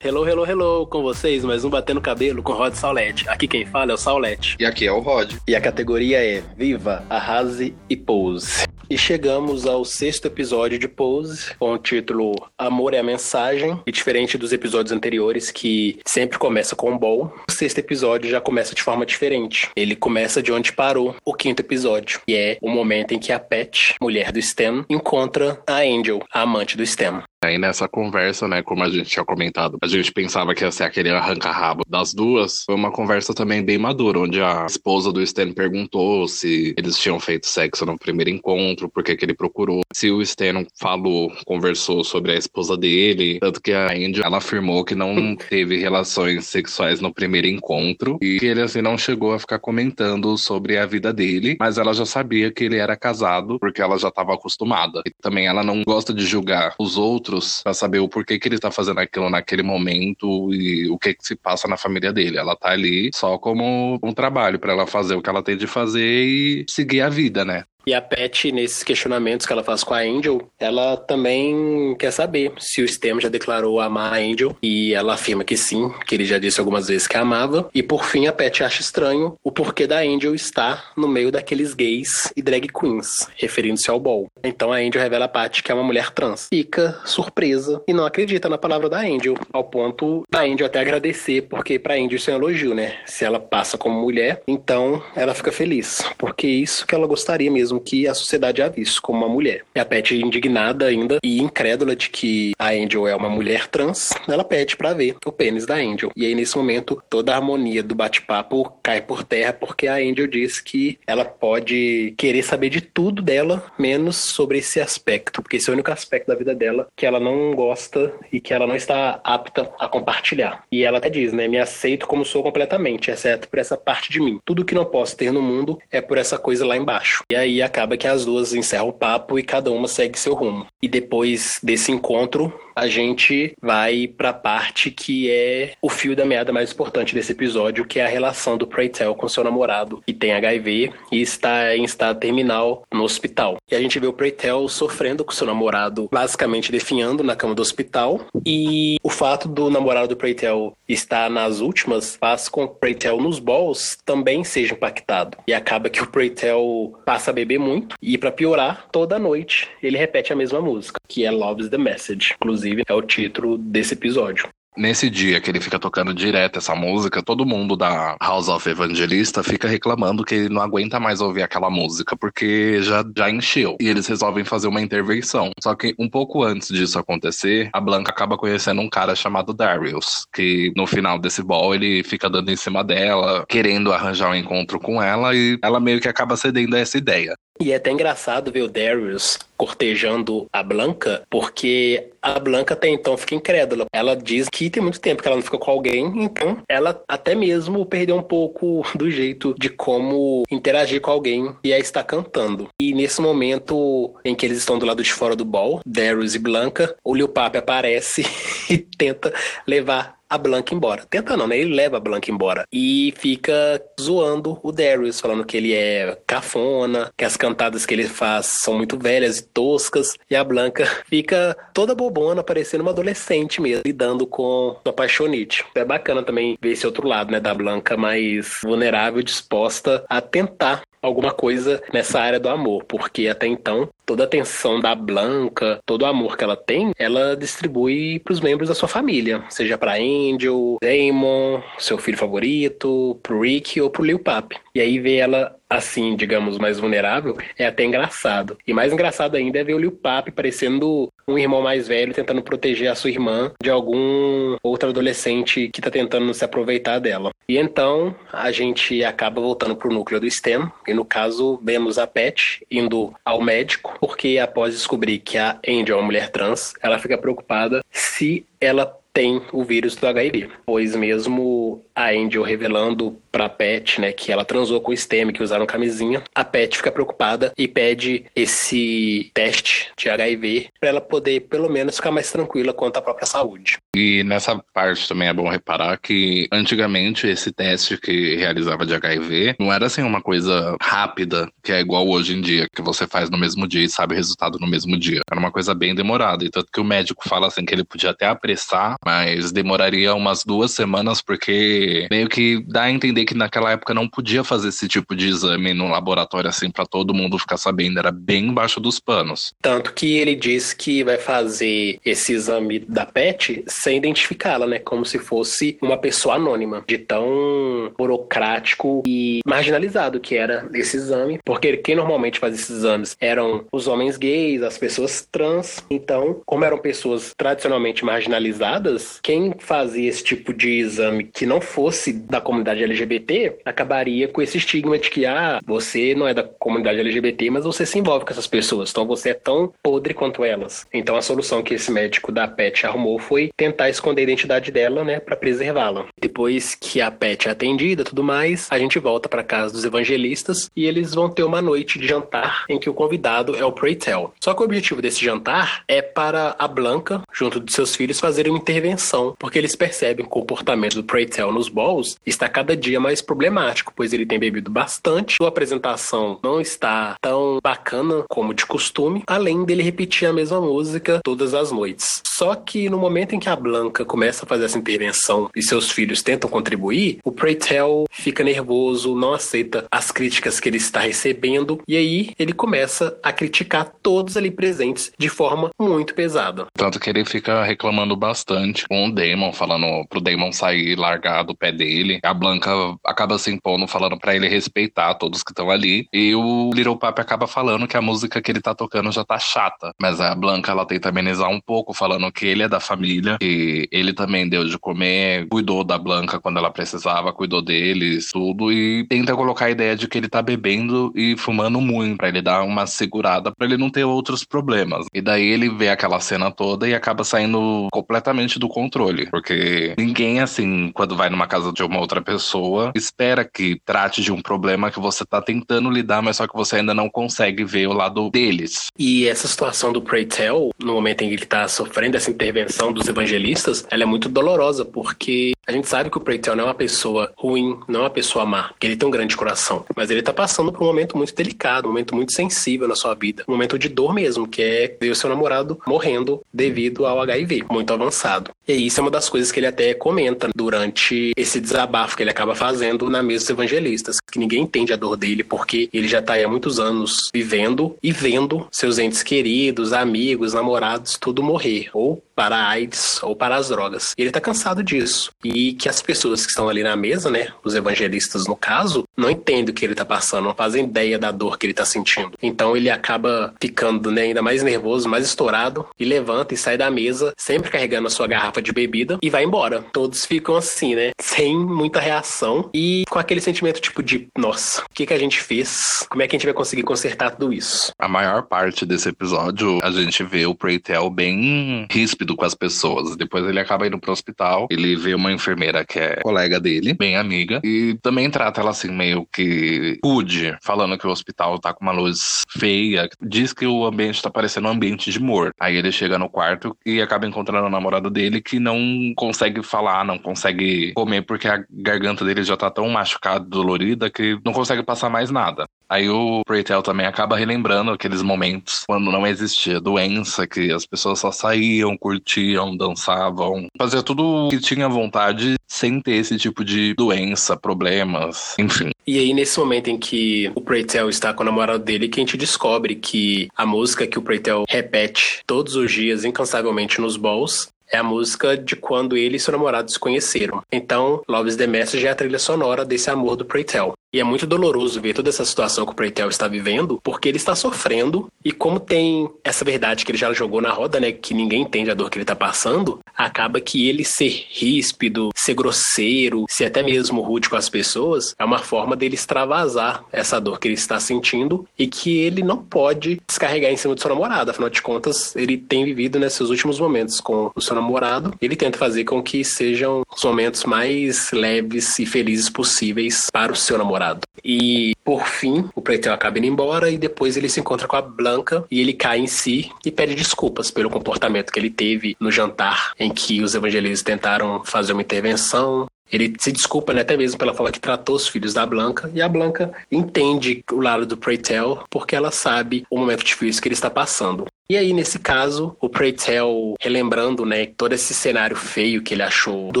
Hello, hello, hello, com vocês, mais um Batendo Cabelo com Rod Saulete. Aqui quem fala é o Saulete. E aqui é o Rod. E a categoria é Viva, Arrase e Pose. E chegamos ao sexto episódio de Pose, com o título Amor é a Mensagem. E diferente dos episódios anteriores, que sempre começa com um bom, o sexto episódio já começa de forma diferente. Ele começa de onde parou o quinto episódio, e é o momento em que a Pet, mulher do Stem, encontra a Angel, a amante do Stem. Aí nessa conversa, né, como a gente tinha comentado, a gente pensava que ia ser aquele arranca-rabo das duas. Foi uma conversa também bem madura, onde a esposa do Stan perguntou se eles tinham feito sexo no primeiro encontro, por que ele procurou. Se o Stan falou, conversou sobre a esposa dele, tanto que a Andy, ela afirmou que não teve relações sexuais no primeiro encontro e que ele assim não chegou a ficar comentando sobre a vida dele, mas ela já sabia que ele era casado porque ela já estava acostumada. E também ela não gosta de julgar os outros outros para saber o porquê que ele tá fazendo aquilo naquele momento e o que que se passa na família dele. Ela tá ali só como um trabalho para ela fazer o que ela tem de fazer e seguir a vida, né? E a Pet, nesses questionamentos que ela faz com a Angel, ela também quer saber se o Stem já declarou amar a Angel. E ela afirma que sim, que ele já disse algumas vezes que amava. E por fim, a Pet acha estranho o porquê da Angel estar no meio daqueles gays e drag queens, referindo-se ao Ball. Então a Angel revela a Pat que é uma mulher trans. Fica surpresa e não acredita na palavra da Angel, ao ponto da Angel até agradecer, porque pra Angel isso é um elogio, né? Se ela passa como mulher, então ela fica feliz, porque é isso que ela gostaria mesmo que a sociedade a visto como uma mulher. E a Pet, indignada ainda e incrédula de que a Angel é uma mulher trans, ela pede para ver o pênis da Angel. E aí, nesse momento, toda a harmonia do bate-papo cai por terra porque a Angel diz que ela pode querer saber de tudo dela, menos sobre esse aspecto, porque esse é o único aspecto da vida dela que ela não gosta e que ela não está apta a compartilhar. E ela até diz, né? Me aceito como sou completamente, exceto por essa parte de mim. Tudo que não posso ter no mundo é por essa coisa lá embaixo. E aí acaba que as duas encerram o papo e cada uma segue seu rumo. E depois desse encontro, a gente vai para a parte que é o fio da meada mais importante desse episódio, que é a relação do Preytel com seu namorado, que tem HIV e está em estado terminal no hospital. E a gente vê o Preytel sofrendo com seu namorado, basicamente definhando na cama do hospital. E o fato do namorado do Preytel estar nas últimas faz com que o Preytel nos balls também seja impactado. E acaba que o Preytel passa a beber muito e para piorar, toda noite ele repete a mesma música, que é Love's the Message. Inclusive inclusive, é o título desse episódio. Nesse dia que ele fica tocando direto essa música, todo mundo da House of Evangelista fica reclamando que ele não aguenta mais ouvir aquela música, porque já, já encheu. E eles resolvem fazer uma intervenção. Só que um pouco antes disso acontecer, a Blanca acaba conhecendo um cara chamado Darius, que no final desse ball ele fica dando em cima dela, querendo arranjar um encontro com ela, e ela meio que acaba cedendo a essa ideia. E é até engraçado ver o Darius cortejando a Blanca, porque a Blanca até então fica incrédula. Ela diz que tem muito tempo que ela não fica com alguém, então ela até mesmo perdeu um pouco do jeito de como interagir com alguém e é estar cantando. E nesse momento em que eles estão do lado de fora do ball, Darius e Blanca, o Lil Papi aparece e tenta levar a Blanca embora. Tenta não, né? Ele leva a Blanca embora. E fica zoando o Darius, falando que ele é cafona, que as cantadas que ele faz são muito velhas e toscas. E a Blanca fica toda bobona, parecendo uma adolescente mesmo, lidando com a paixonite. É bacana também ver esse outro lado, né? Da Blanca mais vulnerável, disposta a tentar alguma coisa nessa área do amor, porque até então toda a atenção da Blanca, todo o amor que ela tem, ela distribui para os membros da sua família, seja para Angel, Damon, seu filho favorito, pro Rick ou pro Lil Pap. E aí ver ela assim, digamos, mais vulnerável, é até engraçado. E mais engraçado ainda é ver o Lil Pap parecendo um irmão mais velho tentando proteger a sua irmã de algum outro adolescente que tá tentando se aproveitar dela. E então a gente acaba voltando pro núcleo do STEM, e no caso vemos a Pet indo ao médico, porque após descobrir que a Angel é uma mulher trans, ela fica preocupada se ela tem o vírus do HIV, pois mesmo a Angel revelando pra Pet, né, que ela transou com o Stem, que usaram camisinha, a Pet fica preocupada e pede esse teste de HIV para ela poder, pelo menos, ficar mais tranquila quanto à própria saúde. E nessa parte também é bom reparar que antigamente esse teste que realizava de HIV não era assim uma coisa rápida, que é igual hoje em dia, que você faz no mesmo dia e sabe o resultado no mesmo dia. Era uma coisa bem demorada. E tanto que o médico fala assim que ele podia até apressar, mas demoraria umas duas semanas, porque meio que dá a entender que naquela época não podia fazer esse tipo de exame no laboratório assim para todo mundo ficar sabendo, era bem embaixo dos panos. Tanto que ele diz que vai fazer esse exame da PET sem identificá-la, né? Como se fosse uma pessoa anônima, de tão burocrático e marginalizado que era esse exame, porque quem normalmente faz esses exames eram os homens gays, as pessoas trans. Então, como eram pessoas tradicionalmente marginalizadas, quem fazia esse tipo de exame que não fosse da comunidade LGBT acabaria com esse estigma de que, ah, você não é da comunidade LGBT, mas você se envolve com essas pessoas, então você é tão podre quanto elas. Então a solução que esse médico da Pet arrumou foi tentar esconder a identidade dela, né, para preservá-la. Depois que a Pet é atendida, tudo mais, a gente volta para casa dos evangelistas e eles vão ter uma noite de jantar em que o convidado é o Preytel. Só que o objetivo desse jantar é para a Blanca, junto de seus filhos, fazerem uma intervenção, porque eles percebem o comportamento do Preytel nos balls está cada dia mais problemático, pois ele tem bebido bastante, sua apresentação não está tão bacana como de costume, além dele repetir a mesma música todas as noites. Só que no momento em que a Blanca começa a fazer essa intervenção e seus filhos tentam contribuir, o Preytel fica nervoso, não aceita as críticas que ele está recebendo e aí ele começa a criticar todos ali presentes de forma muito pesada. Tanto que ele fica reclamando bastante com o Damon, falando pro Damon sair largar do pé dele. A Blanca acaba se impondo, falando para ele respeitar todos que estão ali. E o Little Papi acaba falando que a música que ele tá tocando já tá chata. Mas a Blanca ela tenta amenizar um pouco, falando que ele é da família, que ele também deu de comer, cuidou da Blanca quando ela precisava, cuidou deles, tudo. E tenta colocar a ideia de que ele tá bebendo e fumando muito, para ele dar uma segurada, para ele não ter outros problemas. E daí ele vê aquela cena toda e acaba saindo completamente do controle. Porque ninguém, assim, quando vai numa casa de uma outra pessoa, espera que trate de um problema que você tá tentando lidar, mas só que você ainda não consegue ver o lado deles. E essa situação do Preytel, no momento em que ele tá sofrendo essa intervenção dos evangelistas, ela é muito dolorosa, porque a gente sabe que o Preytel não é uma pessoa ruim, não é uma pessoa má, que ele tem um grande coração. Mas ele tá passando por um momento muito delicado, um momento muito sensível na sua vida. Um momento de dor mesmo, que é ver o seu namorado morrendo devido ao HIV, muito avançado. E isso é uma das coisas que ele até comenta durante esse desabafo que ele acaba fazendo na mesa dos evangelistas, que ninguém entende a dor dele, porque ele já tá aí há muitos anos vivendo e vendo seus entes queridos, amigos, namorados, tudo morrer. Ou para a AIDS ou para as drogas. Ele está cansado disso. E que as pessoas que estão ali na mesa, né, os evangelistas no caso, não entendem o que ele está passando, não fazem ideia da dor que ele está sentindo. Então ele acaba ficando né, ainda mais nervoso, mais estourado, e levanta e sai da mesa, sempre carregando a sua garrafa de bebida, e vai embora. Todos ficam assim, né, sem muita reação e com aquele sentimento tipo de, nossa, o que, que a gente fez? Como é que a gente vai conseguir consertar tudo isso? A maior parte desse episódio, a gente vê o Preytel bem ríspido com as pessoas. Depois ele acaba indo pro hospital, ele vê uma enfermeira que é colega dele, bem amiga, e também trata ela assim meio que pude, falando que o hospital tá com uma luz feia, diz que o ambiente tá parecendo um ambiente de morto. Aí ele chega no quarto e acaba encontrando o namorado dele que não consegue falar, não consegue comer porque a garganta dele já tá tão machucada, dolorida que não consegue passar mais nada. Aí o Preytel também acaba relembrando aqueles momentos quando não existia doença, que as pessoas só saíam, curtiam, dançavam, fazia tudo que tinha vontade sem ter esse tipo de doença, problemas, enfim. E aí, nesse momento em que o Preytel está com o namorado dele, que a gente descobre que a música que o Preytel repete todos os dias, incansavelmente nos balls, é a música de quando ele e seu namorado se conheceram. Então, Love is the Message é a trilha sonora desse amor do Preytel. E é muito doloroso ver toda essa situação que o Preytel está vivendo, porque ele está sofrendo e como tem essa verdade que ele já jogou na roda, né, que ninguém entende a dor que ele está passando, acaba que ele ser ríspido, ser grosseiro, ser até mesmo rude com as pessoas, é uma forma dele extravasar essa dor que ele está sentindo e que ele não pode descarregar em cima do seu namorado. Afinal de contas, ele tem vivido nesses últimos momentos com o seu namorado. Ele tenta fazer com que sejam os momentos mais leves e felizes possíveis para o seu namorado namorado. E, por fim, o Pretel acaba indo embora e depois ele se encontra com a Blanca e ele cai em si e pede desculpas pelo comportamento que ele teve no jantar em que os evangelistas tentaram fazer uma intervenção ele se desculpa né, até mesmo pela forma que tratou os filhos da Blanca, e a Blanca entende o lado do Preytel porque ela sabe o momento difícil que ele está passando. E aí, nesse caso, o Preytel, relembrando, né, todo esse cenário feio que ele achou do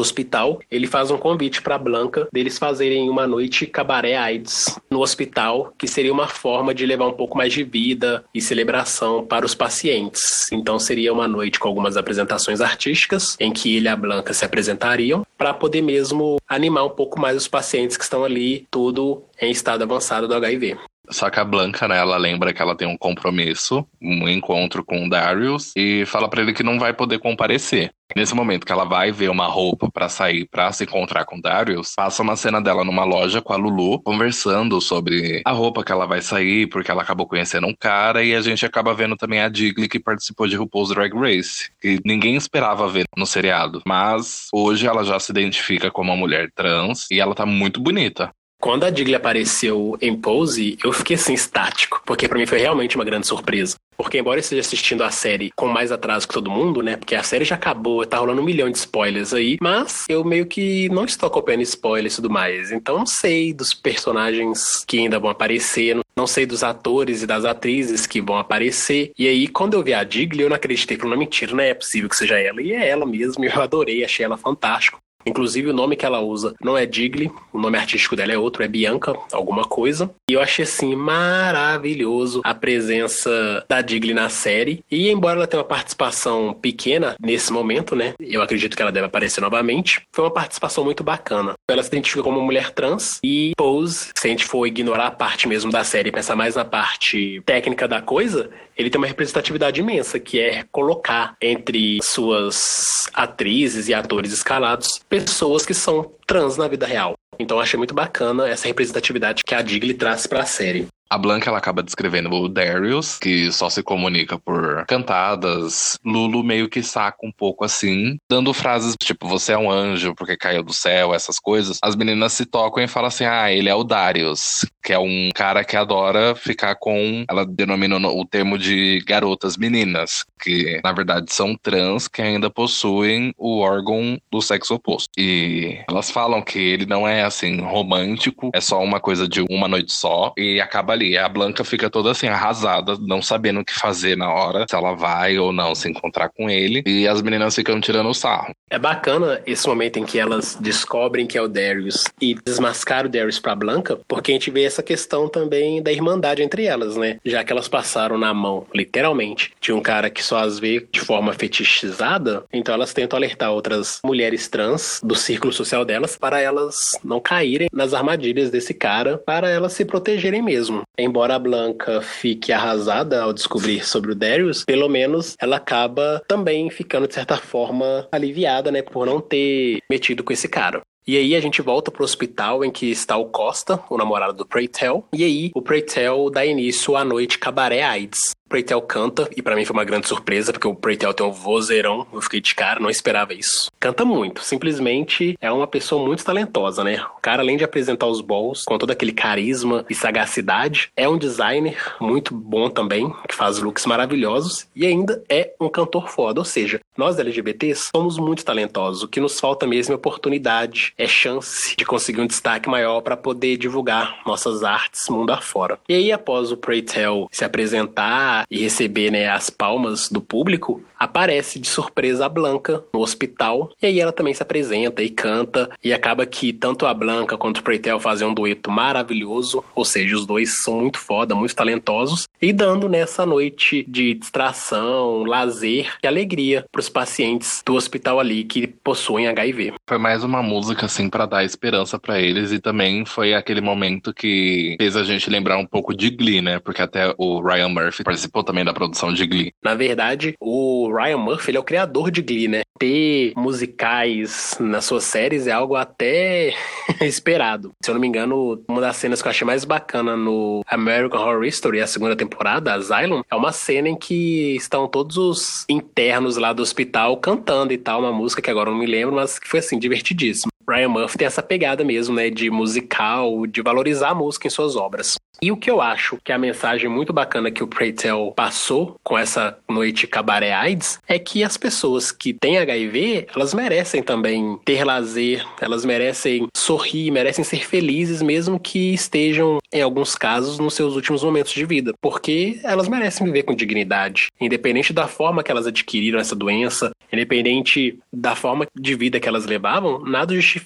hospital, ele faz um convite para Blanca deles fazerem uma noite cabaré AIDS no hospital, que seria uma forma de levar um pouco mais de vida e celebração para os pacientes. Então, seria uma noite com algumas apresentações artísticas, em que ele e a Blanca se apresentariam, para poder mesmo animar um pouco mais os pacientes que estão ali, tudo em estado avançado do HIV. Só que a Blanca, né, ela lembra que ela tem um compromisso, um encontro com o Darius, e fala para ele que não vai poder comparecer. Nesse momento que ela vai ver uma roupa para sair para se encontrar com o Darius, passa uma cena dela numa loja com a Lulu, conversando sobre a roupa que ela vai sair, porque ela acabou conhecendo um cara, e a gente acaba vendo também a Digley que participou de RuPaul's Drag Race, que ninguém esperava ver no seriado. Mas hoje ela já se identifica como uma mulher trans e ela tá muito bonita. Quando a Digley apareceu em Pose, eu fiquei assim estático, porque para mim foi realmente uma grande surpresa. Porque embora eu esteja assistindo a série com mais atraso que todo mundo, né? Porque a série já acabou, tá rolando um milhão de spoilers aí, mas eu meio que não estou acompanhando spoilers e tudo mais. Então não sei dos personagens que ainda vão aparecer, não sei dos atores e das atrizes que vão aparecer. E aí, quando eu vi a Digley, eu não acreditei, falei, não, mentira, não é possível que seja ela. E é ela mesmo, eu adorei, achei ela fantástica. Inclusive, o nome que ela usa não é Digley, o nome artístico dela é outro, é Bianca, alguma coisa. E eu achei, assim, maravilhoso a presença da Digley na série. E, embora ela tenha uma participação pequena nesse momento, né? Eu acredito que ela deve aparecer novamente. Foi uma participação muito bacana. Ela se identifica como uma mulher trans e Pose, se a gente for ignorar a parte mesmo da série e pensar mais na parte técnica da coisa, ele tem uma representatividade imensa, que é colocar entre suas atrizes e atores escalados pessoas que são trans na vida real. Então achei muito bacana essa representatividade que a Digley traz para a série. A Blanca ela acaba descrevendo o Darius, que só se comunica por cantadas. Lulu meio que saca um pouco assim, dando frases tipo, você é um anjo porque caiu do céu, essas coisas. As meninas se tocam e falam assim: ah, ele é o Darius, que é um cara que adora ficar com. Ela denomina o termo de garotas meninas, que na verdade são trans que ainda possuem o órgão do sexo oposto. E elas falam que ele não é assim romântico, é só uma coisa de uma noite só, e acaba ali. A Blanca fica toda assim, arrasada, não sabendo o que fazer na hora, se ela vai ou não se encontrar com ele. E as meninas ficam tirando o sarro. É bacana esse momento em que elas descobrem que é o Darius e desmascaram o Darius pra Blanca, porque a gente vê essa questão também da irmandade entre elas, né? Já que elas passaram na mão, literalmente, de um cara que só as vê de forma fetichizada, então elas tentam alertar outras mulheres trans do círculo social delas para elas não caírem nas armadilhas desse cara, para elas se protegerem mesmo. Embora a Blanca fique arrasada ao descobrir sobre o Darius, pelo menos ela acaba também ficando, de certa forma, aliviada, né, por não ter metido com esse cara. E aí a gente volta pro hospital em que está o Costa, o namorado do Preytel. E aí o Preytel dá início à noite cabaré AIDS. Preytel canta, e para mim foi uma grande surpresa, porque o Preytel tem um vozeirão, eu fiquei de cara, não esperava isso. Canta muito, simplesmente é uma pessoa muito talentosa, né? O cara, além de apresentar os balls com todo aquele carisma e sagacidade, é um designer muito bom também, que faz looks maravilhosos, e ainda é um cantor foda, ou seja, nós LGBTs somos muito talentosos, o que nos falta mesmo é oportunidade, é chance de conseguir um destaque maior para poder divulgar nossas artes mundo afora. E aí, após o Preytel se apresentar e receber né, as palmas do público, aparece de surpresa a Blanca no hospital. E aí ela também se apresenta e canta. E acaba que tanto a Blanca quanto o Preitel fazem um dueto maravilhoso. Ou seja, os dois são muito foda, muito talentosos. E dando nessa noite de distração, lazer e alegria para os pacientes do hospital ali que possuem HIV. Foi mais uma música assim para dar esperança para eles e também foi aquele momento que fez a gente lembrar um pouco de Glee, né? Porque até o Ryan Murphy participou também da produção de Glee. Na verdade, o Ryan Murphy ele é o criador de Glee, né? Ter musicais nas suas séries é algo até esperado. Se eu não me engano, uma das cenas que eu achei mais bacana no American Horror Story, a segunda temporada, Asylum, é uma cena em que estão todos os internos lá do hospital cantando e tal, uma música que agora eu não me lembro, mas que foi assim, divertidíssimo. Ryan Murphy tem essa pegada mesmo, né, de musical, de valorizar a música em suas obras. E o que eu acho que é a mensagem muito bacana que o Preytel passou com essa noite cabaré AIDS é que as pessoas que têm HIV, elas merecem também ter lazer, elas merecem sorrir, merecem ser felizes mesmo que estejam em alguns casos nos seus últimos momentos de vida, porque elas merecem viver com dignidade, independente da forma que elas adquiriram essa doença, independente da forma de vida que elas levavam, nada justifica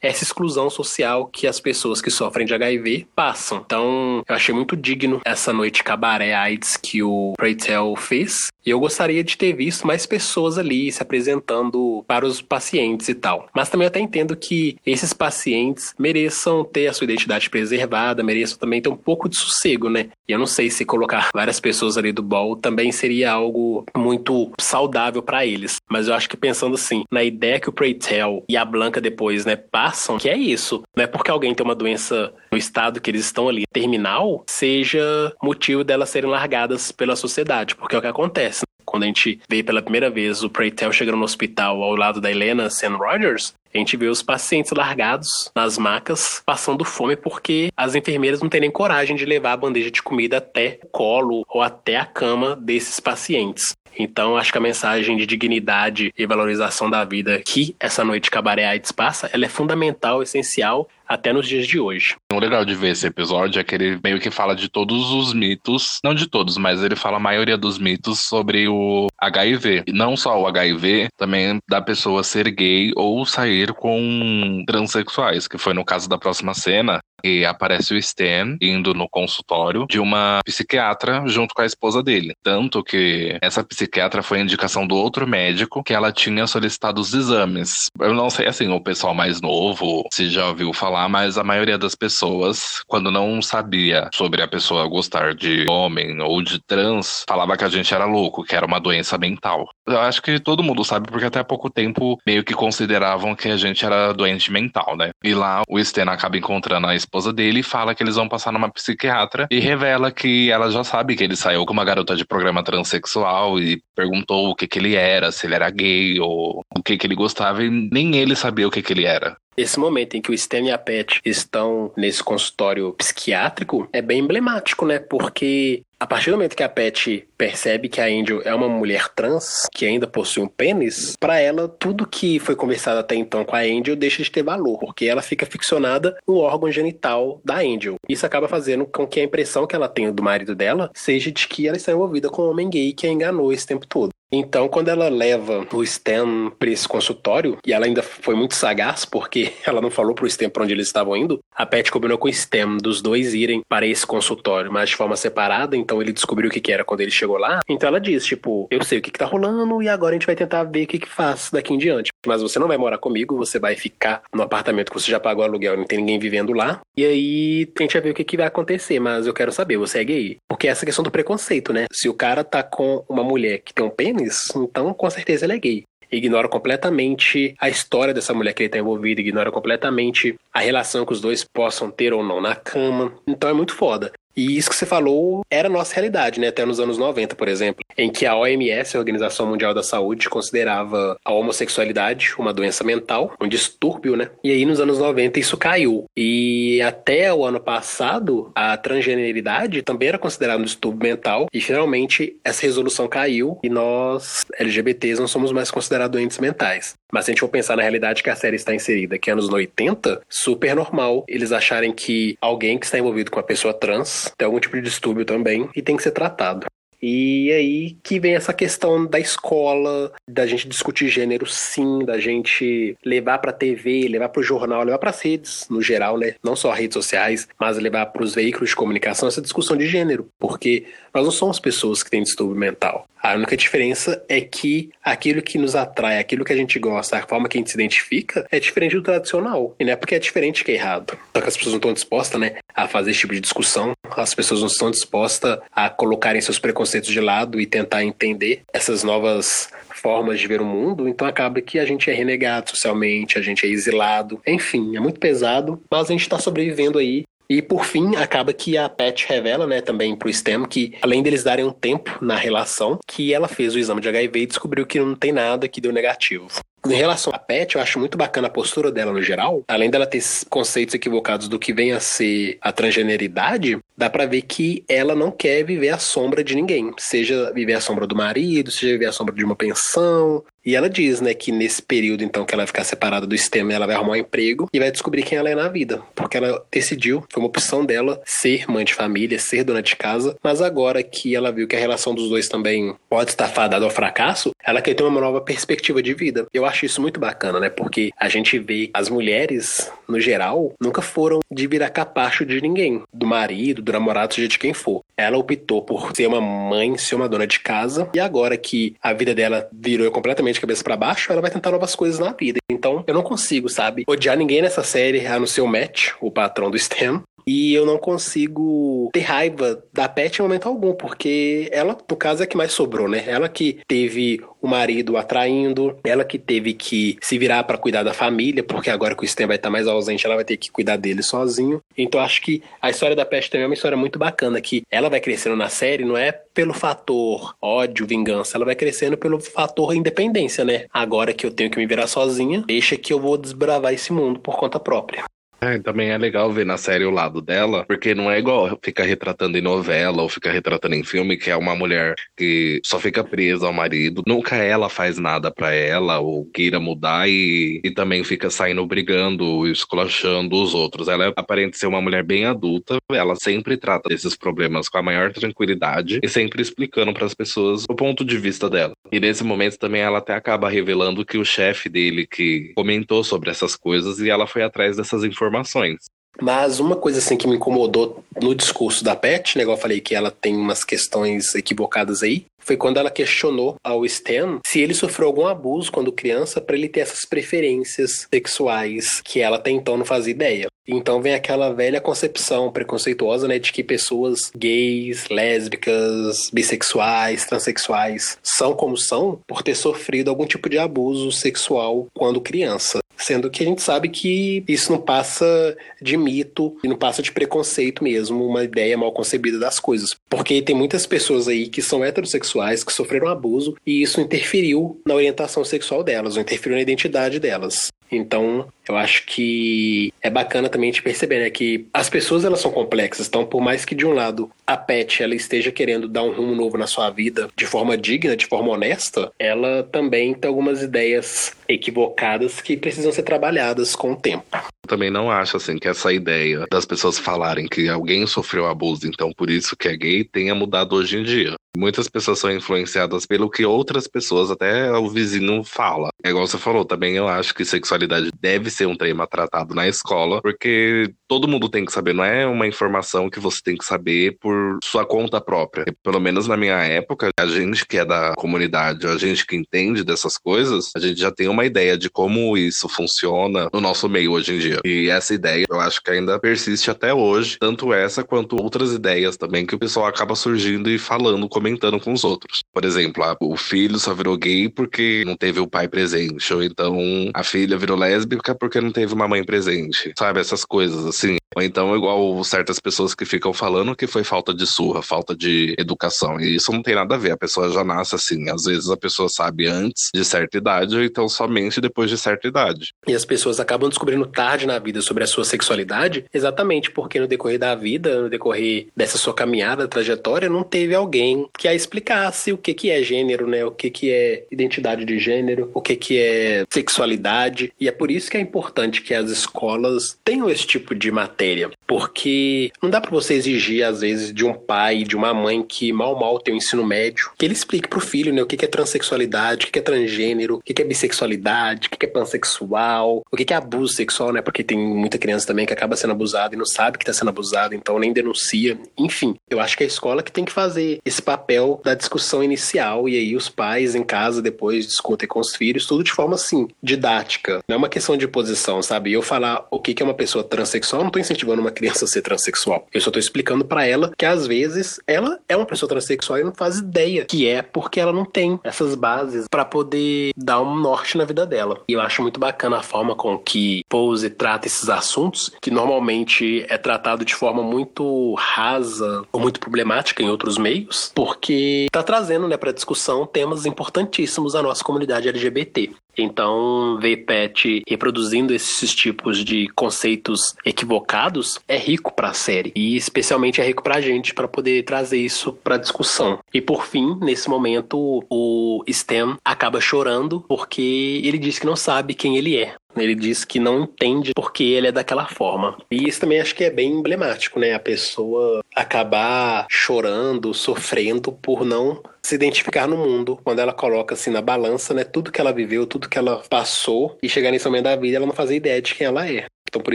essa exclusão social que as pessoas que sofrem de HIV passam. Então, eu achei muito digno essa noite cabaré AIDS que o Preytel fez. E eu gostaria de ter visto mais pessoas ali se apresentando para os pacientes e tal. Mas também eu até entendo que esses pacientes mereçam ter a sua identidade preservada, mereçam também ter um pouco de sossego, né? E eu não sei se colocar várias pessoas ali do bol também seria algo muito saudável para eles. Mas eu acho que pensando assim, na ideia que o Preytel e a Blanca depois, né, passam, que é isso. Não é porque alguém tem uma doença no estado que eles estão ali terminal, seja motivo delas serem largadas pela sociedade, porque é o que acontece. Quando a gente vê pela primeira vez o Preytel chegando no hospital ao lado da Helena Sam Rogers, a gente vê os pacientes largados nas macas, passando fome porque as enfermeiras não têm nem coragem de levar a bandeja de comida até o colo ou até a cama desses pacientes. Então, acho que a mensagem de dignidade e valorização da vida que essa noite Cabaré AIDS passa, ela é fundamental, essencial até nos dias de hoje. O legal de ver esse episódio é que ele meio que fala de todos os mitos, não de todos, mas ele fala a maioria dos mitos sobre o HIV. E não só o HIV, também da pessoa ser gay ou sair com transexuais, que foi no caso da próxima cena, e aparece o Stan indo no consultório de uma psiquiatra junto com a esposa dele. Tanto que essa psiquiatra foi a indicação do outro médico que ela tinha solicitado os exames. Eu não sei assim, o pessoal mais novo se já ouviu falar, mas a maioria das pessoas, quando não sabia sobre a pessoa gostar de homem ou de trans, falava que a gente era louco, que era uma doença mental. Eu acho que todo mundo sabe, porque até há pouco tempo meio que consideravam que a gente era doente mental, né? E lá o Stan acaba encontrando a esposa dele, fala que eles vão passar numa psiquiatra e revela que ela já sabe que ele saiu com uma garota de programa transexual e perguntou o que que ele era, se ele era gay ou o que que ele gostava e nem ele sabia o que que ele era. Esse momento em que o Stan e a Pat estão nesse consultório psiquiátrico é bem emblemático, né? Porque a partir do momento que a Pat percebe que a Angel é uma mulher trans, que ainda possui um pênis, para ela tudo que foi conversado até então com a Angel deixa de ter valor, porque ela fica ficcionada no órgão genital da Angel. Isso acaba fazendo com que a impressão que ela tenha do marido dela seja de que ela está envolvida com um homem gay que a enganou esse tempo todo. Então, quando ela leva o Stan para esse consultório, e ela ainda foi muito sagaz, porque ela não falou pro Stan para onde eles estavam indo, a Pat combinou com o Stan dos dois irem para esse consultório, mas de forma separada, então ele descobriu o que, que era quando ele chegou lá. Então ela diz, tipo, eu sei o que, que tá rolando e agora a gente vai tentar ver o que, que faz daqui em diante. Mas você não vai morar comigo, você vai ficar no apartamento que você já pagou aluguel não tem ninguém vivendo lá. E aí a ver o que, que vai acontecer, mas eu quero saber, você é gay? Porque essa questão do preconceito, né? Se o cara tá com uma mulher que tem um pênis, então com certeza ele é gay ignora completamente a história dessa mulher que ele está envolvido, ignora completamente a relação que os dois possam ter ou não na cama. Então é muito foda. E isso que você falou era nossa realidade, né? Até nos anos 90, por exemplo, em que a OMS, a Organização Mundial da Saúde, considerava a homossexualidade uma doença mental, um distúrbio, né? E aí nos anos 90 isso caiu. E até o ano passado, a transgeneridade também era considerada um distúrbio mental. E finalmente essa resolução caiu e nós, LGBTs, não somos mais considerados doentes mentais. Mas se a gente for pensar na realidade que a série está inserida, que é anos 80, super normal eles acharem que alguém que está envolvido com a pessoa trans tem algum tipo de distúrbio também e tem que ser tratado. E aí que vem essa questão da escola, da gente discutir gênero sim, da gente levar pra TV, levar pro jornal, levar pras redes no geral, né? Não só redes sociais, mas levar pros veículos de comunicação essa discussão de gênero, porque nós não somos pessoas que têm distúrbio mental. A única diferença é que aquilo que nos atrai, aquilo que a gente gosta, a forma que a gente se identifica, é diferente do tradicional. E não é porque é diferente que é errado. Só que as pessoas não estão dispostas, né, a fazer esse tipo de discussão. As pessoas não estão dispostas a colocarem seus preconceitos de lado e tentar entender essas novas formas de ver o mundo, então acaba que a gente é renegado socialmente, a gente é exilado, enfim, é muito pesado, mas a gente está sobrevivendo aí e por fim, acaba que a Pat revela, né, também pro STEM que além deles darem um tempo na relação, que ela fez o exame de HIV e descobriu que não tem nada que deu negativo. Em relação à Pet, eu acho muito bacana a postura dela no geral. Além dela ter conceitos equivocados do que vem a ser a transgeneridade, dá para ver que ela não quer viver à sombra de ninguém. Seja viver à sombra do marido, seja viver à sombra de uma pensão. E ela diz, né, que nesse período, então, que ela vai ficar separada do sistema, ela vai arrumar um emprego e vai descobrir quem ela é na vida. Porque ela decidiu, foi uma opção dela, ser mãe de família, ser dona de casa. Mas agora que ela viu que a relação dos dois também pode estar fadada ao fracasso, ela quer ter uma nova perspectiva de vida. Eu acho isso muito bacana, né? Porque a gente vê as mulheres, no geral, nunca foram de virar capacho de ninguém, do marido, do namorado, seja de quem for. Ela optou por ser uma mãe, ser uma dona de casa, e agora que a vida dela virou completamente de cabeça para baixo, ela vai tentar novas coisas na vida. Então, eu não consigo, sabe, odiar ninguém nessa série, a não ser o Matt, o patrão do Stan. E eu não consigo ter raiva da Pet em momento algum, porque ela, no caso, é que mais sobrou, né? Ela que teve o marido atraindo, ela que teve que se virar para cuidar da família, porque agora que o Stan vai estar mais ausente, ela vai ter que cuidar dele sozinho. Então acho que a história da Pet também é uma história muito bacana, que ela vai crescendo na série, não é pelo fator ódio, vingança, ela vai crescendo pelo fator independência, né? Agora que eu tenho que me virar sozinha, deixa que eu vou desbravar esse mundo por conta própria. É, também é legal ver na série o lado dela, porque não é igual ficar retratando em novela ou ficar retratando em filme, que é uma mulher que só fica presa ao marido. Nunca ela faz nada para ela ou queira mudar e, e também fica saindo brigando, esculachando os outros. Ela é, aparente ser uma mulher bem adulta, ela sempre trata desses problemas com a maior tranquilidade e sempre explicando para as pessoas o ponto de vista dela. E nesse momento também ela até acaba revelando que o chefe dele que comentou sobre essas coisas e ela foi atrás dessas informações informações. Mas uma coisa assim que me incomodou no discurso da Pet, né, igual eu falei que ela tem umas questões equivocadas aí, foi quando ela questionou ao Stan se ele sofreu algum abuso quando criança para ele ter essas preferências sexuais que ela até então não fazia ideia. Então vem aquela velha concepção preconceituosa, né, de que pessoas gays, lésbicas, bissexuais, transexuais são como são por ter sofrido algum tipo de abuso sexual quando criança. Sendo que a gente sabe que isso não passa de mito e não passa de preconceito mesmo, uma ideia mal concebida das coisas. Porque tem muitas pessoas aí que são heterossexuais, que sofreram abuso, e isso interferiu na orientação sexual delas, ou interferiu na identidade delas. Então, eu acho que é bacana também te perceber, né, que as pessoas elas são complexas, então por mais que de um lado a Pet ela esteja querendo dar um rumo novo na sua vida de forma digna, de forma honesta, ela também tem algumas ideias equivocadas que precisam ser trabalhadas com o tempo. Eu também não acho assim que essa ideia das pessoas falarem que alguém sofreu abuso, então por isso que é gay, tenha mudado hoje em dia. Muitas pessoas são influenciadas pelo que outras pessoas, até o vizinho, fala. É igual você falou, também eu acho que sexualidade deve ser um tema tratado na escola, porque todo mundo tem que saber, não é uma informação que você tem que saber por sua conta própria. Pelo menos na minha época, a gente que é da comunidade, a gente que entende dessas coisas, a gente já tem uma ideia de como isso funciona no nosso meio hoje em dia. E essa ideia, eu acho que ainda persiste até hoje, tanto essa quanto outras ideias também que o pessoal acaba surgindo e falando como comentando com os outros. Por exemplo, o filho só virou gay porque não teve o pai presente, ou então a filha virou lésbica porque não teve uma mãe presente. Sabe, essas coisas assim. Ou então, igual certas pessoas que ficam falando que foi falta de surra, falta de educação. E isso não tem nada a ver. A pessoa já nasce assim. Às vezes a pessoa sabe antes de certa idade, ou então somente depois de certa idade. E as pessoas acabam descobrindo tarde na vida sobre a sua sexualidade, exatamente porque no decorrer da vida, no decorrer dessa sua caminhada, trajetória, não teve alguém que a explicasse o que, que é gênero, né? O que, que é identidade de gênero, o que, que é sexualidade. E é por isso que é importante que as escolas tenham esse tipo de matéria matéria. Porque não dá para você exigir, às vezes, de um pai, de uma mãe que mal mal tem o ensino médio, que ele explique pro filho, né, o que é transexualidade, o que é transgênero, o que é bissexualidade, o que é pansexual, o que é abuso sexual, né? Porque tem muita criança também que acaba sendo abusada e não sabe que tá sendo abusada, então nem denuncia. Enfim, eu acho que é a escola que tem que fazer esse papel da discussão inicial e aí os pais em casa depois discutem com os filhos, tudo de forma assim, didática. Não é uma questão de posição, sabe? Eu falar o que é uma pessoa transexual, não tô incentivando uma criança ser transexual. Eu só tô explicando para ela que às vezes ela é uma pessoa transexual e não faz ideia que é porque ela não tem essas bases para poder dar um norte na vida dela. E eu acho muito bacana a forma com que Pose trata esses assuntos, que normalmente é tratado de forma muito rasa ou muito problemática em outros meios, porque tá trazendo, né, para discussão temas importantíssimos da nossa comunidade LGBT. Então, ver Pet reproduzindo esses tipos de conceitos equivocados é rico para a série e especialmente é rico para a gente para poder trazer isso para discussão. E por fim, nesse momento, o Stan acaba chorando porque ele diz que não sabe quem ele é. Ele diz que não entende porque ele é daquela forma. E isso também acho que é bem emblemático, né? A pessoa acabar chorando, sofrendo por não se identificar no mundo quando ela coloca assim na balança, né, tudo que ela viveu, tudo que ela passou e chegar nesse momento da vida ela não fazer ideia de quem ela é. Então por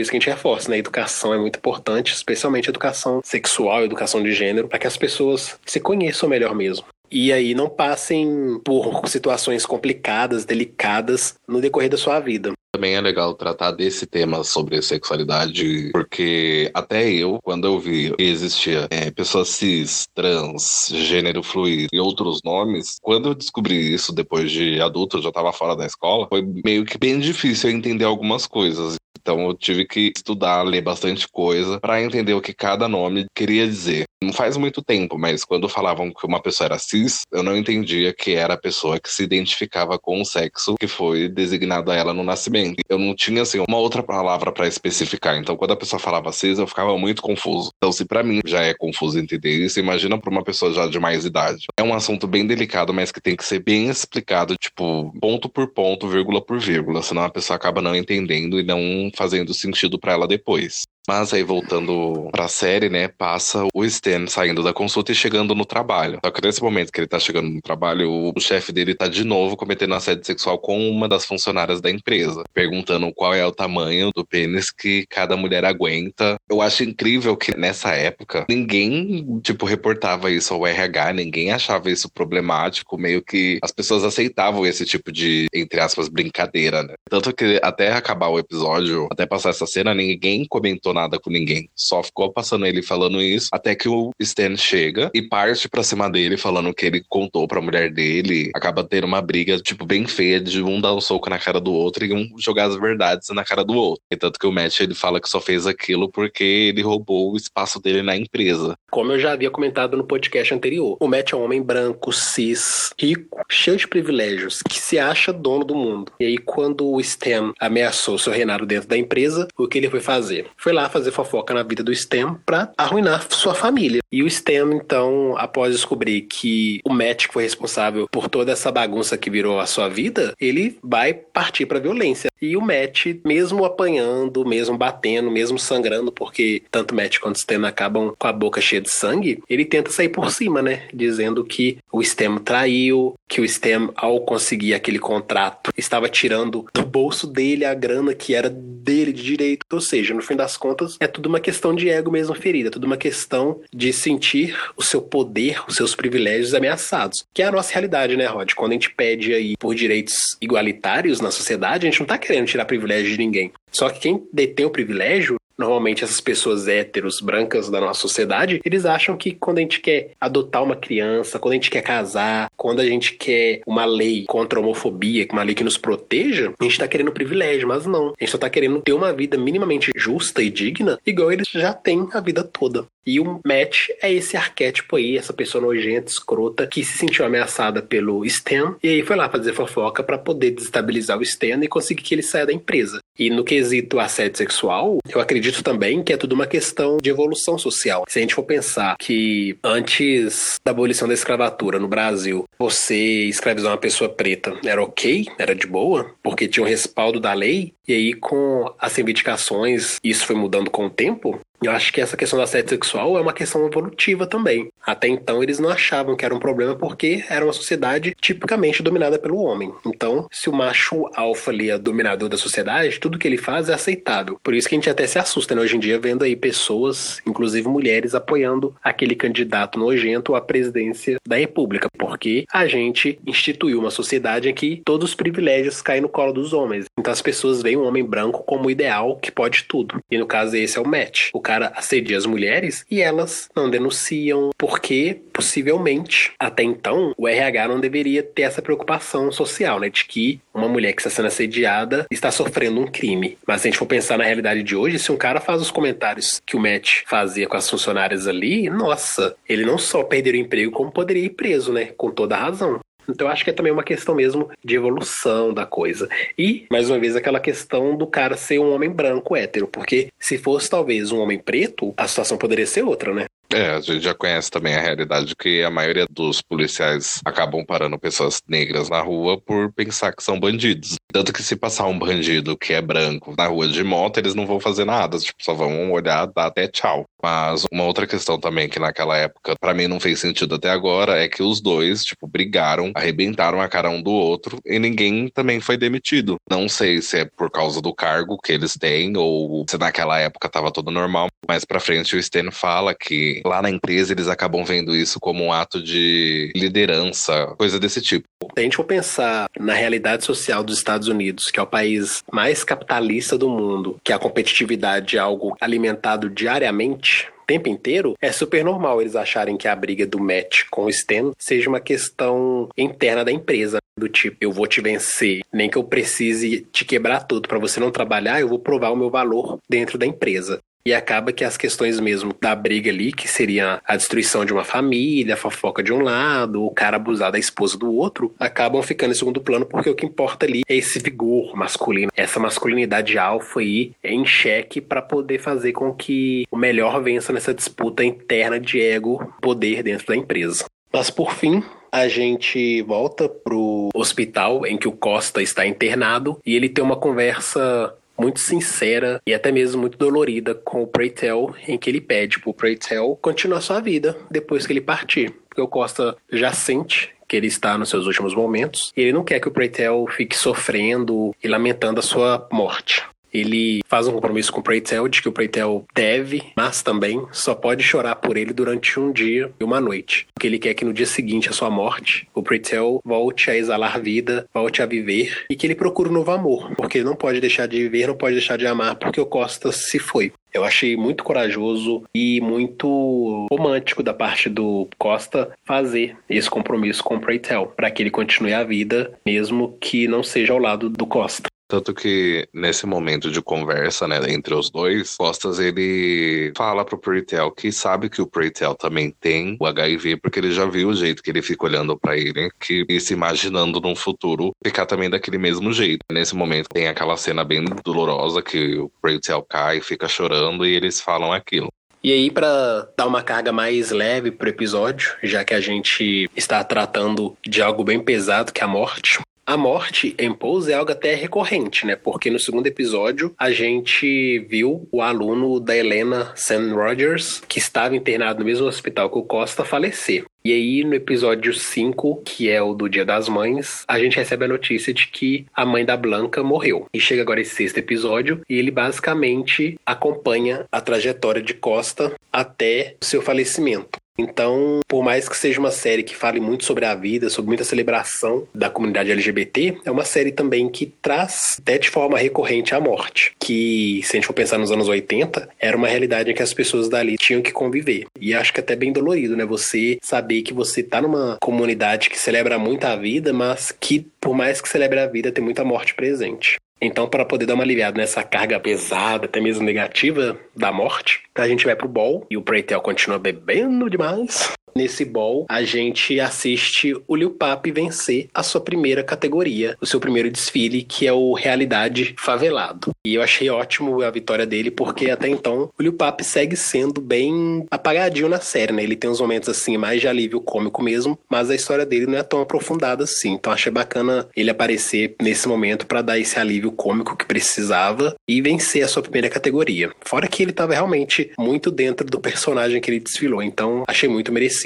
isso que a gente reforça, né? Educação é muito importante, especialmente educação sexual, educação de gênero, para que as pessoas se conheçam melhor mesmo. E aí não passem por situações complicadas, delicadas no decorrer da sua vida. Também é legal tratar desse tema sobre sexualidade, porque até eu, quando eu vi que existia é, pessoas cis, trans, gênero fluido e outros nomes, quando eu descobri isso depois de adulto, eu já estava fora da escola, foi meio que bem difícil entender algumas coisas. Então eu tive que estudar, ler bastante coisa para entender o que cada nome queria dizer. Não faz muito tempo, mas quando falavam que uma pessoa era cis, eu não entendia que era a pessoa que se identificava com o sexo que foi designado a ela no nascimento. Eu não tinha assim uma outra palavra para especificar. Então quando a pessoa falava cis, eu ficava muito confuso. Então se para mim já é confuso entender isso, imagina para uma pessoa já de mais idade. É um assunto bem delicado, mas que tem que ser bem explicado, tipo, ponto por ponto, vírgula por vírgula, senão a pessoa acaba não entendendo e não fazendo sentido para ela depois. Mas aí, voltando pra série, né, passa o Stan saindo da consulta e chegando no trabalho. Só que nesse momento que ele tá chegando no trabalho, o chefe dele tá de novo cometendo assédio sexual com uma das funcionárias da empresa, perguntando qual é o tamanho do pênis que cada mulher aguenta. Eu acho incrível que nessa época ninguém, tipo, reportava isso ao RH, ninguém achava isso problemático, meio que as pessoas aceitavam esse tipo de, entre aspas, brincadeira, né? Tanto que até acabar o episódio, até passar essa cena, ninguém comentou nada com ninguém. Só ficou passando ele falando isso, até que o Stan chega e parte pra cima dele, falando que ele contou pra mulher dele. Acaba tendo uma briga, tipo, bem feia, de um dar um soco na cara do outro e um jogar as verdades na cara do outro. E tanto que o Matt, ele fala que só fez aquilo porque ele roubou o espaço dele na empresa. Como eu já havia comentado no podcast anterior, o Matt é um homem branco, cis, rico, cheio de privilégios, que se acha dono do mundo. E aí, quando o Stan ameaçou seu reinado dentro da empresa, o que ele foi fazer? Foi lá fazer fofoca na vida do Stem para arruinar sua família. E o Stem, então, após descobrir que o Matt foi responsável por toda essa bagunça que virou a sua vida, ele vai partir para violência. E o Matt, mesmo apanhando, mesmo batendo, mesmo sangrando, porque tanto Matt quanto Stem acabam com a boca cheia de sangue, ele tenta sair por cima, né? Dizendo que o Stem traiu, que o Stem, ao conseguir aquele contrato, estava tirando do bolso dele a grana que era dele de direito. Ou seja, no fim das contas, é tudo uma questão de ego mesmo ferida, é tudo uma questão de sentir o seu poder, os seus privilégios ameaçados. Que é a nossa realidade, né, Rod? Quando a gente pede aí por direitos igualitários na sociedade, a gente não tá querendo tirar privilégio de ninguém. Só que quem detém o privilégio Normalmente essas pessoas héteros, brancas da nossa sociedade, eles acham que quando a gente quer adotar uma criança, quando a gente quer casar, quando a gente quer uma lei contra a homofobia, uma lei que nos proteja, a gente tá querendo privilégio, mas não. A gente só tá querendo ter uma vida minimamente justa e digna, igual eles já têm a vida toda. E o Matt é esse arquétipo aí, essa pessoa nojenta, escrota, que se sentiu ameaçada pelo Stan e aí foi lá fazer fofoca para poder desestabilizar o Stan e conseguir que ele saia da empresa. E no quesito assédio sexual, eu acredito também que é tudo uma questão de evolução social. Se a gente for pensar que antes da abolição da escravatura no Brasil, você escravizar uma pessoa preta era ok, era de boa, porque tinha o um respaldo da lei, e aí com as reivindicações, isso foi mudando com o tempo, Eu acho que essa questão da assédio sexual é uma questão evolutiva também. Até então eles não achavam que era um problema porque era uma sociedade tipicamente dominada pelo homem. Então, se o macho alfa ali é dominador da sociedade, tudo que ele faz é aceitável. Por isso que a gente até se assusta, né, hoje em dia, vendo aí pessoas, inclusive mulheres, apoiando aquele candidato nojento à presidência da República, porque a gente instituiu uma sociedade em que todos os privilégios caem no colo dos homens. Então as pessoas veem um homem branco como o ideal que pode tudo. E no caso esse é o match. O cara assedia as mulheres e elas não denunciam porque possivelmente até então o RH não deveria ter essa preocupação social, né, de que uma mulher que está sendo assediada está sofrendo um crime. Mas se a gente for pensar na realidade de hoje, se um cara faz os comentários que o Matt fazia com as funcionárias ali, nossa, ele não só perderia o emprego, como poderia ir preso, né? Com toda a razão. Então eu acho que é também uma questão mesmo de evolução da coisa. E, mais uma vez, aquela questão do cara ser um homem branco hétero, porque se fosse talvez um homem preto, a situação poderia ser outra, né? É, a gente já conhece também a realidade que a maioria dos policiais acabam parando pessoas negras na rua por pensar que são bandidos. Tanto que se passar um bandido que é branco na rua de moto, eles não vão fazer nada, tipo, só vão olhar, dar até tchau. Mas uma outra questão também que naquela época, para mim não fez sentido até agora, é que os dois, tipo, brigaram, arrebentaram a cara um do outro e ninguém também foi demitido. Não sei se é por causa do cargo que eles têm ou se naquela época tava tudo normal, mais pra frente o Sten fala que lá na empresa eles acabam vendo isso como um ato de liderança, coisa desse tipo. Se a gente for pensar na realidade social dos Estados Unidos, que é o país mais capitalista do mundo, que a competitividade é algo alimentado diariamente, tempo inteiro, é super normal eles acharem que a briga do Matt com o Stan seja uma questão interna da empresa. Do tipo, eu vou te vencer, nem que eu precise te quebrar tudo para você não trabalhar, eu vou provar o meu valor dentro da empresa. E acaba que as questões mesmo da briga ali, que seria a destruição de uma família, a fofoca de um lado, o cara abusar da esposa do outro, acabam ficando em segundo plano porque o que importa ali é esse vigor masculino, essa masculinidade alfa aí em xeque para poder fazer com que o melhor vença nessa disputa interna de ego, poder dentro da empresa. Mas por fim, a gente volta pro hospital em que o Costa está internado e ele tem uma conversa muito sincera e até mesmo muito dolorida com o Preytel, em que ele pede pro Preytel continuar sua vida depois que ele partir. Porque o Costa já sente que ele está nos seus últimos momentos e ele não quer que o Preytel fique sofrendo e lamentando a sua morte. Ele faz um compromisso com o Preytel de que o Preytel deve, mas também só pode chorar por ele durante um dia e uma noite. Porque ele quer que no dia seguinte à sua morte, o Preytel volte a exalar vida, volte a viver e que ele procure um novo amor. Porque ele não pode deixar de viver, não pode deixar de amar, porque o Costa se foi. Eu achei muito corajoso e muito romântico da parte do Costa fazer esse compromisso com o Preytel, para que ele continue a vida, mesmo que não seja ao lado do Costa. Tanto que nesse momento de conversa, né, entre os dois, Costas ele fala pro Pretel que sabe que o Pretel também tem o HIV, porque ele já viu o jeito que ele fica olhando para ele, que e se imaginando num futuro ficar também daquele mesmo jeito. Nesse momento tem aquela cena bem dolorosa que o Pretel cai, fica chorando e eles falam aquilo. E aí, para dar uma carga mais leve pro episódio, já que a gente está tratando de algo bem pesado que é a morte, a morte em Pose é algo até recorrente, né? Porque no segundo episódio a gente viu o aluno da Helena Sam Rogers, que estava internado no mesmo hospital que o Costa, falecer. E aí, no episódio 5, que é o do Dia das Mães, a gente recebe a notícia de que a mãe da Blanca morreu. E chega agora esse sexto episódio e ele basicamente acompanha a trajetória de Costa até o seu falecimento. Então, por mais que seja uma série que fale muito sobre a vida, sobre muita celebração da comunidade LGBT, é uma série também que traz até de forma recorrente a morte. Que, se a gente for pensar nos anos 80, era uma realidade em que as pessoas dali tinham que conviver. E acho que é até bem dolorido, né? Você saber que você tá numa comunidade que celebra muito a vida, mas que, por mais que celebre a vida, tem muita morte presente. Então, para poder dar uma aliviada nessa carga pesada, até mesmo negativa da morte, a gente vai pro ball e o Preytel continua bebendo demais. Nesse ball, a gente assiste o Lil Papi vencer a sua primeira categoria, o seu primeiro desfile, que é o Realidade Favelado. E eu achei ótimo a vitória dele, porque até então o Lil Papi segue sendo bem apagadinho na série, né? Ele tem uns momentos assim mais de alívio cômico mesmo, mas a história dele não é tão aprofundada assim. Então achei bacana ele aparecer nesse momento para dar esse alívio cômico que precisava e vencer a sua primeira categoria. Fora que ele estava realmente muito dentro do personagem que ele desfilou, então achei muito merecido.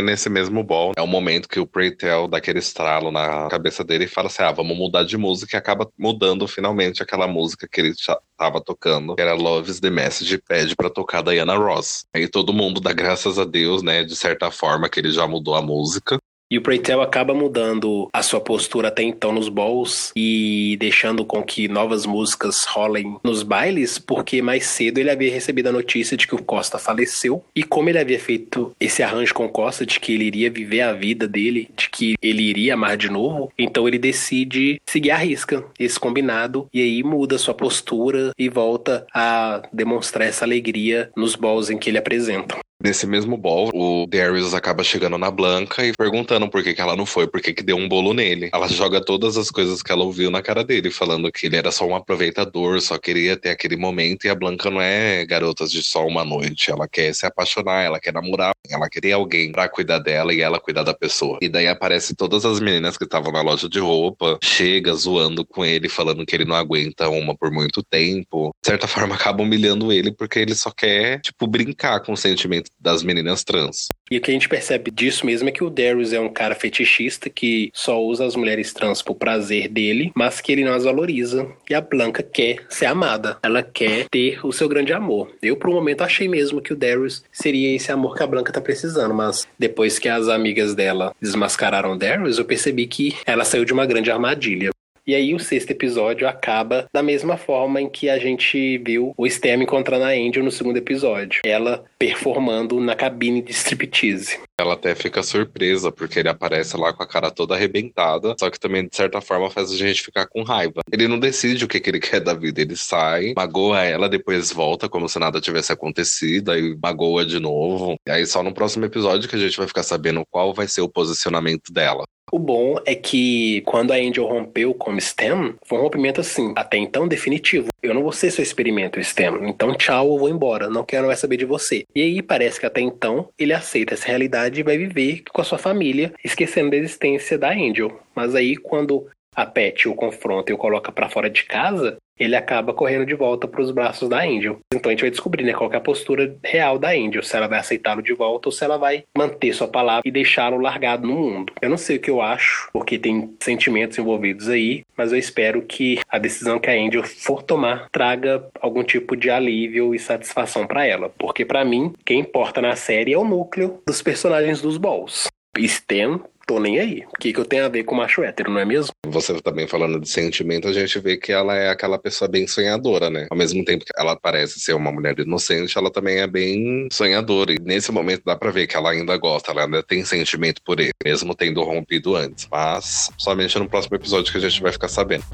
Nesse mesmo ball, é o momento que o Preytel dá aquele estralo na cabeça dele e fala assim: ah, vamos mudar de música e acaba mudando finalmente aquela música que ele tava tocando, que era Love's the Message, pede pra tocar Diana Ross. Aí todo mundo dá graças a Deus, né, de certa forma, que ele já mudou a música. E o Preytel acaba mudando a sua postura até então nos balls e deixando com que novas músicas rolem nos bailes, porque mais cedo ele havia recebido a notícia de que o Costa faleceu. E como ele havia feito esse arranjo com o Costa de que ele iria viver a vida dele, de que ele iria amar de novo, então ele decide seguir a risca esse combinado e aí muda sua postura e volta a demonstrar essa alegria nos balls em que ele apresenta. Nesse mesmo ball, o Darius acaba chegando na Blanca e perguntando por que, que ela não foi, por que, que deu um bolo nele. Ela joga todas as coisas que ela ouviu na cara dele, falando que ele era só um aproveitador, só queria ter aquele momento. E a Blanca não é garota de só uma noite. Ela quer se apaixonar, ela quer namorar, ela queria alguém para cuidar dela e ela cuidar da pessoa. E daí aparece todas as meninas que estavam na loja de roupa, chega zoando com ele, falando que ele não aguenta uma por muito tempo. De certa forma, acaba humilhando ele porque ele só quer, tipo, brincar com o sentimento das meninas trans. E o que a gente percebe disso mesmo é que o Darius é um cara fetichista que só usa as mulheres trans por prazer dele, mas que ele não as valoriza. E a Blanca quer ser amada. Ela quer ter o seu grande amor. Eu, por um momento, achei mesmo que o Darius seria esse amor que a Blanca tá precisando, mas depois que as amigas dela desmascararam o Darius, eu percebi que ela saiu de uma grande armadilha. E aí o sexto episódio acaba da mesma forma em que a gente viu o Stem encontrando a Angel no segundo episódio. Ela performando na cabine de striptease. Ela até fica surpresa, porque ele aparece lá com a cara toda arrebentada, só que também, de certa forma, faz a gente ficar com raiva. Ele não decide o que, que ele quer da vida, ele sai, magoa ela, depois volta como se nada tivesse acontecido, aí magoa de novo. E aí só no próximo episódio que a gente vai ficar sabendo qual vai ser o posicionamento dela. O bom é que quando a Angel rompeu com o STEM, foi um rompimento assim, até então definitivo. Eu não vou ser seu experimento, STEM. Então, tchau, eu vou embora. Não quero mais saber de você. E aí parece que até então ele aceita essa realidade e vai viver com a sua família, esquecendo da existência da Angel. Mas aí, quando a Pet o confronta e o coloca para fora de casa, ele acaba correndo de volta para os braços da Angel. Então a gente vai descobrir né, qual é a postura real da Angel, se ela vai aceitá-lo de volta ou se ela vai manter sua palavra e deixá-lo largado no mundo. Eu não sei o que eu acho, porque tem sentimentos envolvidos aí, mas eu espero que a decisão que a Angel for tomar traga algum tipo de alívio e satisfação para ela, porque para mim, quem importa na série é o núcleo dos personagens dos Balls. Stan tô nem aí. O que, que eu tenho a ver com macho hétero, não é mesmo? Você também falando de sentimento, a gente vê que ela é aquela pessoa bem sonhadora, né? Ao mesmo tempo que ela parece ser uma mulher inocente, ela também é bem sonhadora. E nesse momento dá pra ver que ela ainda gosta, ela ainda tem sentimento por ele, mesmo tendo rompido antes. Mas somente no próximo episódio que a gente vai ficar sabendo.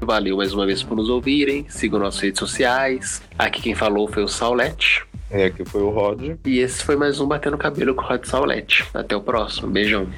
Valeu mais uma vez por nos ouvirem. Sigam nossas redes sociais. Aqui quem falou foi o Saulete. E aqui foi o Rod. E esse foi mais um Batendo Cabelo com o Rod Saulete. Até o próximo. Beijão.